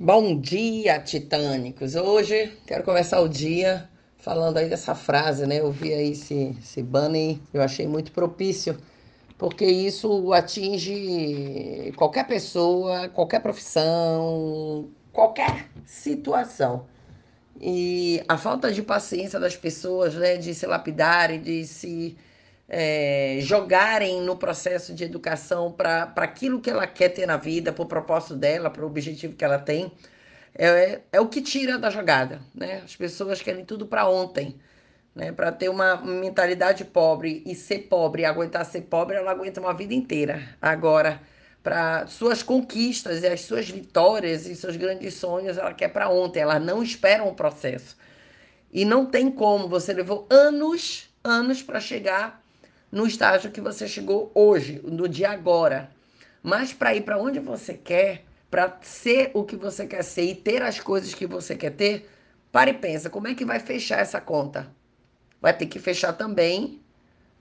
Bom dia, titânicos! Hoje quero começar o dia falando aí dessa frase, né? Eu vi aí esse, esse banner, eu achei muito propício, porque isso atinge qualquer pessoa, qualquer profissão, qualquer situação. E a falta de paciência das pessoas, né, de se lapidarem, de se é, jogarem no processo de educação para aquilo que ela quer ter na vida, para o propósito dela, para o objetivo que ela tem, é, é o que tira da jogada. Né? As pessoas querem tudo para ontem. Né? Para ter uma mentalidade pobre e ser pobre, e aguentar ser pobre, ela aguenta uma vida inteira. Agora, para suas conquistas e as suas vitórias e seus grandes sonhos, ela quer para ontem, ela não espera um processo. E não tem como, você levou anos, anos para chegar no estágio que você chegou hoje, no dia agora. Mas para ir para onde você quer, para ser o que você quer ser e ter as coisas que você quer ter, pare e pensa, como é que vai fechar essa conta? Vai ter que fechar também,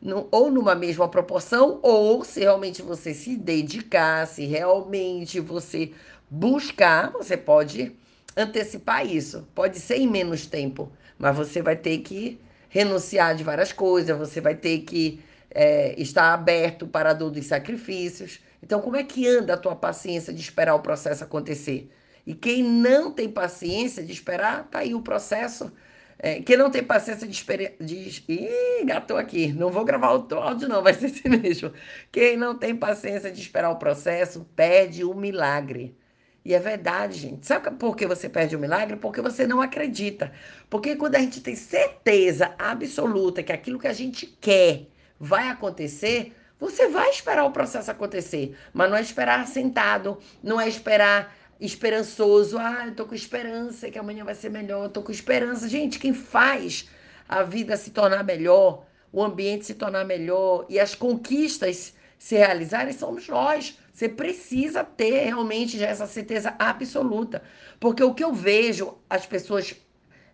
no, ou numa mesma proporção, ou se realmente você se dedicar, se realmente você buscar, você pode antecipar isso. Pode ser em menos tempo, mas você vai ter que renunciar de várias coisas, você vai ter que é, está aberto para a dor dos sacrifícios. Então, como é que anda a tua paciência de esperar o processo acontecer? E quem não tem paciência de esperar, tá aí o processo. É, quem não tem paciência de esperar. De... Ih, gato aqui. Não vou gravar o áudio, não, vai ser assim mesmo. Quem não tem paciência de esperar o processo, perde o milagre. E é verdade, gente. Sabe por que você perde o milagre? Porque você não acredita. Porque quando a gente tem certeza absoluta que aquilo que a gente quer vai acontecer, você vai esperar o processo acontecer, mas não é esperar sentado, não é esperar esperançoso. Ah, eu tô com esperança que amanhã vai ser melhor, eu tô com esperança. Gente, quem faz a vida se tornar melhor, o ambiente se tornar melhor e as conquistas se realizarem somos nós. Você precisa ter realmente já essa certeza absoluta. Porque o que eu vejo as pessoas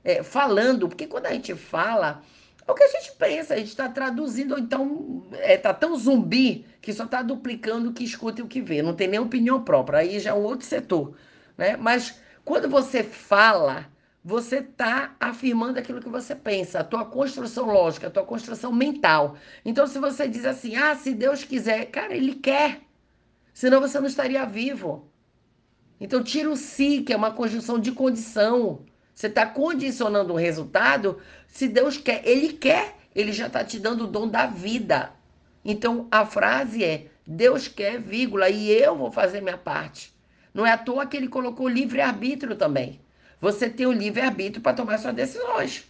é, falando, porque quando a gente fala, é o que a gente pensa, a gente está traduzindo, ou então está é, tão zumbi que só está duplicando o que escuta e o que vê, não tem nem opinião própria, aí já é um outro setor. Né? Mas quando você fala, você está afirmando aquilo que você pensa, a tua construção lógica, a tua construção mental. Então, se você diz assim, ah, se Deus quiser, cara, Ele quer, senão você não estaria vivo. Então, tira o si, que é uma conjunção de condição. Você está condicionando um resultado. Se Deus quer, Ele quer, Ele já está te dando o dom da vida. Então a frase é: Deus quer, vírgula, e eu vou fazer minha parte. Não é à toa que Ele colocou livre-arbítrio também. Você tem o livre-arbítrio para tomar suas decisões.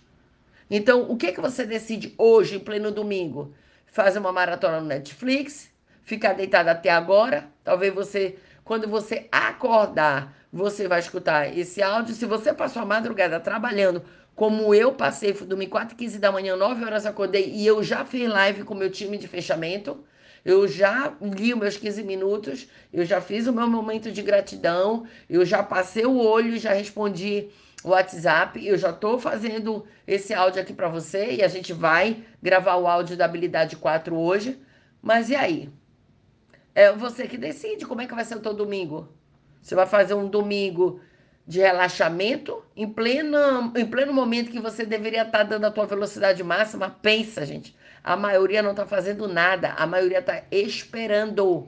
Então, o que, que você decide hoje, em pleno domingo? Fazer uma maratona no Netflix? Ficar deitado até agora? Talvez você, quando você acordar, você vai escutar esse áudio. Se você passou a madrugada trabalhando, como eu passei, fui dormir 4 15 da manhã, 9 horas acordei e eu já fiz live com o meu time de fechamento. Eu já li os meus 15 minutos, eu já fiz o meu momento de gratidão, eu já passei o olho, já respondi o WhatsApp, eu já estou fazendo esse áudio aqui para você e a gente vai gravar o áudio da habilidade 4 hoje. Mas e aí? É você que decide como é que vai ser o teu domingo. Você vai fazer um domingo de relaxamento em pleno, em pleno momento que você deveria estar dando a tua velocidade máxima. Pensa, gente. A maioria não está fazendo nada. A maioria está esperando.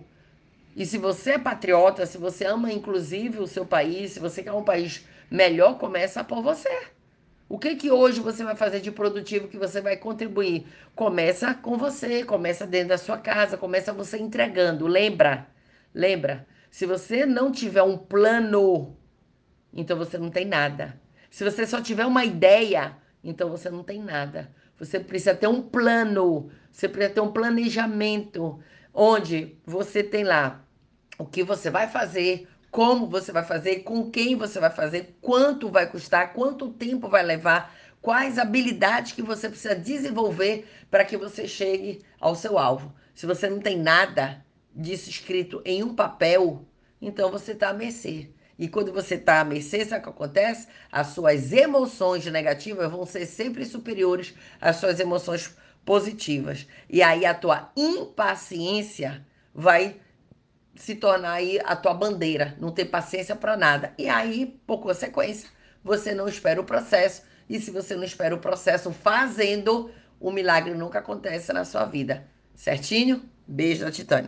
E se você é patriota, se você ama inclusive o seu país, se você quer um país melhor, começa por você. O que que hoje você vai fazer de produtivo que você vai contribuir? Começa com você, começa dentro da sua casa, começa você entregando. Lembra? Lembra? Se você não tiver um plano, então você não tem nada. Se você só tiver uma ideia, então você não tem nada. Você precisa ter um plano, você precisa ter um planejamento, onde você tem lá o que você vai fazer, como você vai fazer, com quem você vai fazer, quanto vai custar, quanto tempo vai levar, quais habilidades que você precisa desenvolver para que você chegue ao seu alvo. Se você não tem nada, disso escrito em um papel, então você está à mercê. E quando você está à mercê, sabe o que acontece? As suas emoções negativas vão ser sempre superiores às suas emoções positivas. E aí a tua impaciência vai se tornar aí a tua bandeira, não ter paciência para nada. E aí, por consequência, você não espera o processo. E se você não espera o processo fazendo, o milagre nunca acontece na sua vida. Certinho? Beijo da Titânica.